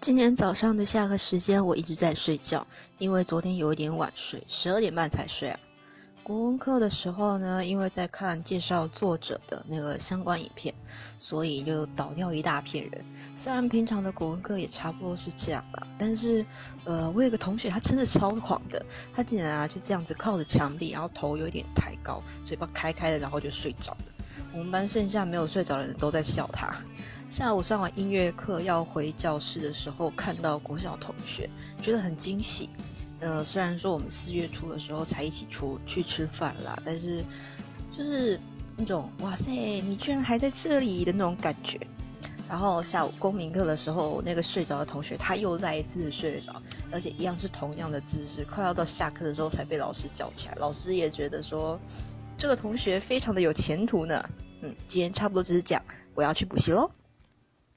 今天早上的下课时间，我一直在睡觉，因为昨天有一点晚睡，十二点半才睡啊。国文课的时候呢，因为在看介绍作者的那个相关影片，所以就倒掉一大片人。虽然平常的国文课也差不多是这样啦，但是，呃，我有个同学他真的超狂的，他竟然啊就这样子靠着墙壁，然后头有点抬高，嘴巴开开的，然后就睡着了。我们班剩下没有睡着的人都在笑他。下午上完音乐课要回教室的时候，看到国小同学，觉得很惊喜。呃，虽然说我们四月初的时候才一起出去吃饭啦，但是就是那种哇塞，你居然还在这里的那种感觉。然后下午公民课的时候，那个睡着的同学他又再一次睡着，而且一样是同样的姿势，快要到下课的时候才被老师叫起来。老师也觉得说这个同学非常的有前途呢。嗯，今天差不多就是这样，我要去补习喽。